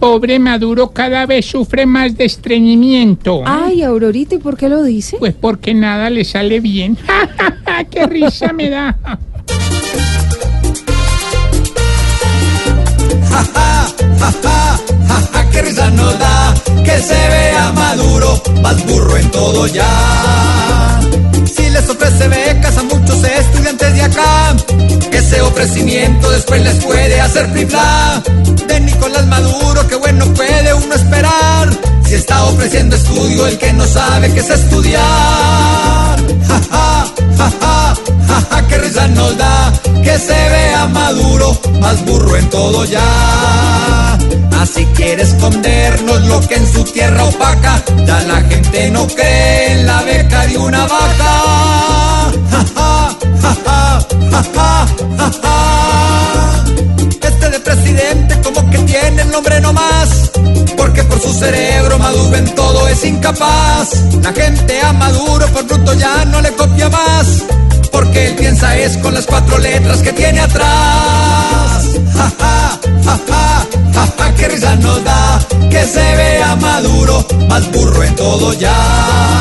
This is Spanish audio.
pobre Maduro cada vez sufre más de estreñimiento. Ay, Aurorita, ¿y por qué lo dice? Pues porque nada le sale bien. ¡Qué risa me da! ¡Qué risa nos da! Que se vea Maduro, más burro en todo ya. Si les ofrece becas a muchos estudiantes de acá, ese ofrecimiento después les puede hacer tripla. Ofreciendo estudio el que no sabe qué es estudiar. Ja, ja, ja, ja, ja, ja, qué risa nos da que se vea Maduro, más burro en todo ya. Así quiere escondernos lo que en su tierra opaca, ya la gente no cree en la beca de una vaca. Ja, ja, ja, ja, ja, ja, ja, ja. Este de presidente como que tiene el nombre por su cerebro Maduro en todo es incapaz. La gente a Maduro por bruto ya no le copia más, porque él piensa es con las cuatro letras que tiene atrás. Ja, ja, ja, ja, ja, ja, qué risa nos da que se vea Maduro, más burro en todo ya.